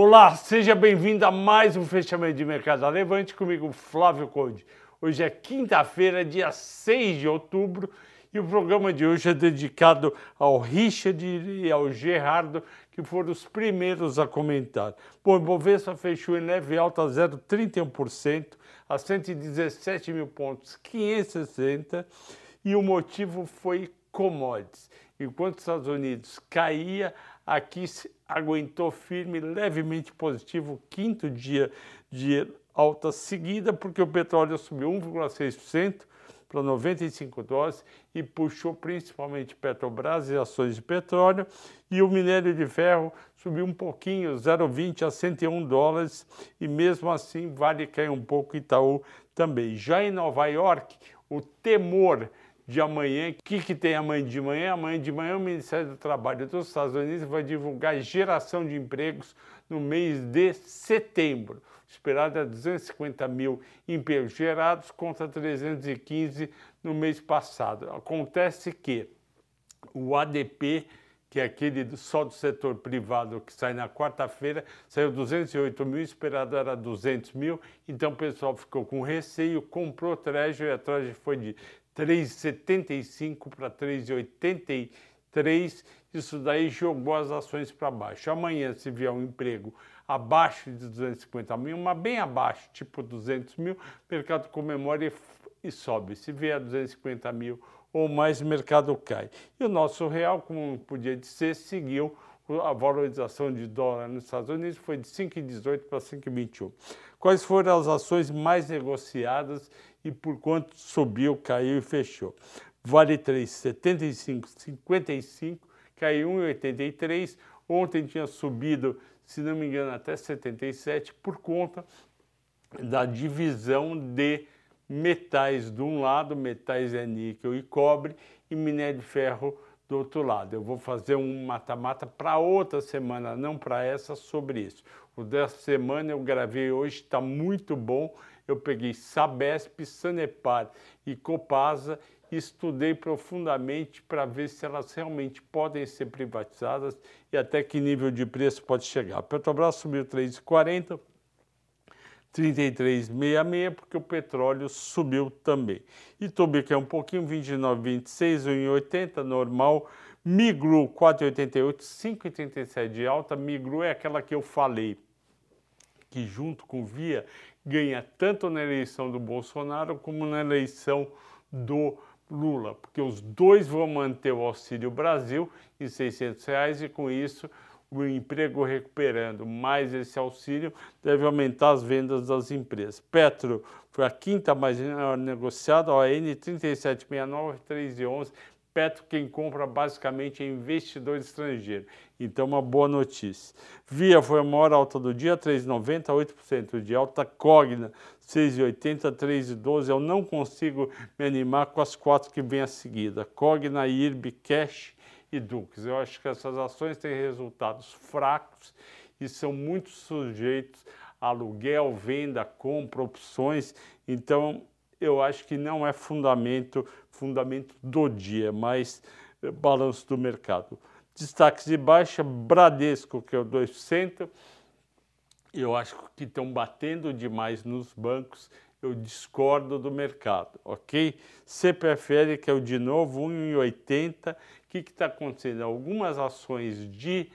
Olá, seja bem-vindo a mais um fechamento de mercado Levante comigo, Flávio Conde. Hoje é quinta-feira, dia 6 de outubro, e o programa de hoje é dedicado ao Richard e ao Gerardo, que foram os primeiros a comentar. Bom, o Bovespa fechou em leve alta 0,31% a 117 mil pontos, 560, e o motivo foi commodities. Enquanto os Estados Unidos caía, aqui aguentou firme, levemente positivo, quinto dia de alta seguida, porque o petróleo subiu 1,6% para 95 dólares e puxou principalmente Petrobras e ações de petróleo, e o minério de ferro subiu um pouquinho, 0,20 a 101 dólares, e mesmo assim vale cair um pouco Itaú também. Já em Nova York, o temor de amanhã. O que, que tem amanhã de manhã? Amanhã de manhã o Ministério do Trabalho dos Estados Unidos vai divulgar geração de empregos no mês de setembro. Esperado é 250 mil empregos gerados contra 315 no mês passado. Acontece que o ADP que é aquele só do setor privado que sai na quarta-feira, saiu 208 mil, esperado era 200 mil, então o pessoal ficou com receio, comprou Treasury, a Treasury foi de 3,75 para 3,83. Isso daí jogou as ações para baixo. Amanhã, se vier um emprego abaixo de 250 mil, uma bem abaixo, tipo 200 mil, o mercado comemora e, e sobe. Se vier 250 mil ou mais, mercado cai. E o nosso real, como podia ser, seguiu a valorização de dólar nos Estados Unidos foi de 5,18 para 5,21. Quais foram as ações mais negociadas e por quanto subiu, caiu e fechou? Vale 3, 75, 55, caiu 1,83. Ontem tinha subido, se não me engano, até 77 por conta da divisão de metais de um lado, metais é níquel e cobre, e minério de ferro do outro lado. Eu vou fazer um mata-mata para outra semana, não para essa, sobre isso. O dessa semana eu gravei hoje, está muito bom. Eu peguei Sabesp, Sanepar e Copasa estudei profundamente para ver se elas realmente podem ser privatizadas e até que nível de preço pode chegar. Petrobras subiu 3,40, 33,66, porque o petróleo subiu também. Itobi, que é um pouquinho, 29,26, 1,80, normal. Migru, 4,88, 5,37 de alta. Migru é aquela que eu falei, que junto com Via ganha tanto na eleição do Bolsonaro como na eleição do Lula, porque os dois vão manter o Auxílio Brasil em 600 reais e com isso o emprego recuperando, mais esse auxílio, deve aumentar as vendas das empresas. Petro foi a quinta mais negociada, ON 3769, 311. Petro quem compra basicamente é investidor estrangeiro. Então, uma boa notícia. Via foi a maior alta do dia, 3,90, 8% de alta. Cogna, 6,80, 3,12. Eu não consigo me animar com as quatro que vem a seguida. Cogna, IRB, Cash e Dux. Eu acho que essas ações têm resultados fracos e são muito sujeitos a aluguel, venda, compra, opções. Então, eu acho que não é fundamento, fundamento do dia, mas eh, balanço do mercado. Destaques de baixa, Bradesco, que é o 2%. Eu acho que estão batendo demais nos bancos eu discordo do mercado, ok? CPFL, que é o de novo 1,80. O que está acontecendo? Algumas ações de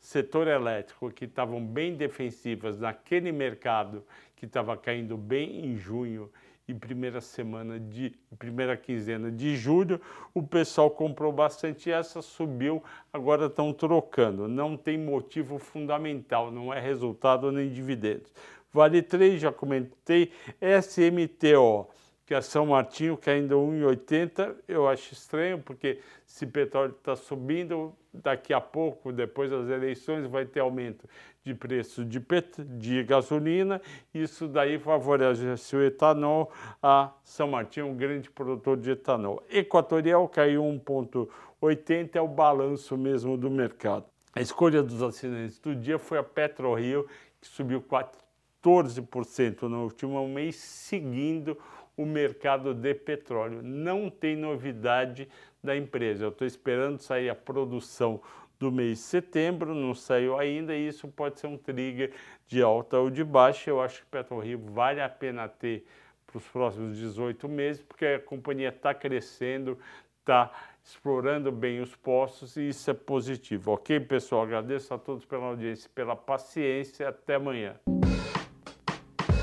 setor elétrico que estavam bem defensivas naquele mercado que estava caindo bem em junho e primeira semana de primeira quinzena de julho, o pessoal comprou bastante e essa subiu, agora estão trocando. Não tem motivo fundamental, não é resultado nem dividendos. Vale 3, já comentei. SMTO, que é São Martinho, que ainda 1,80, eu acho estranho, porque se petróleo está subindo, daqui a pouco, depois das eleições, vai ter aumento de preço de, pet... de gasolina, isso daí favorece o etanol a São Martinho, um grande produtor de etanol. Equatorial caiu 1,80, é o balanço mesmo do mercado. A escolha dos assinantes do dia foi a PetroRio, que subiu 4 14% no último mês, seguindo o mercado de petróleo. Não tem novidade da empresa. Eu estou esperando sair a produção do mês de setembro, não saiu ainda, e isso pode ser um trigger de alta ou de baixa. Eu acho que PetroRio vale a pena ter para os próximos 18 meses, porque a companhia está crescendo, está explorando bem os postos e isso é positivo. Ok, pessoal? Agradeço a todos pela audiência, pela paciência. Até amanhã.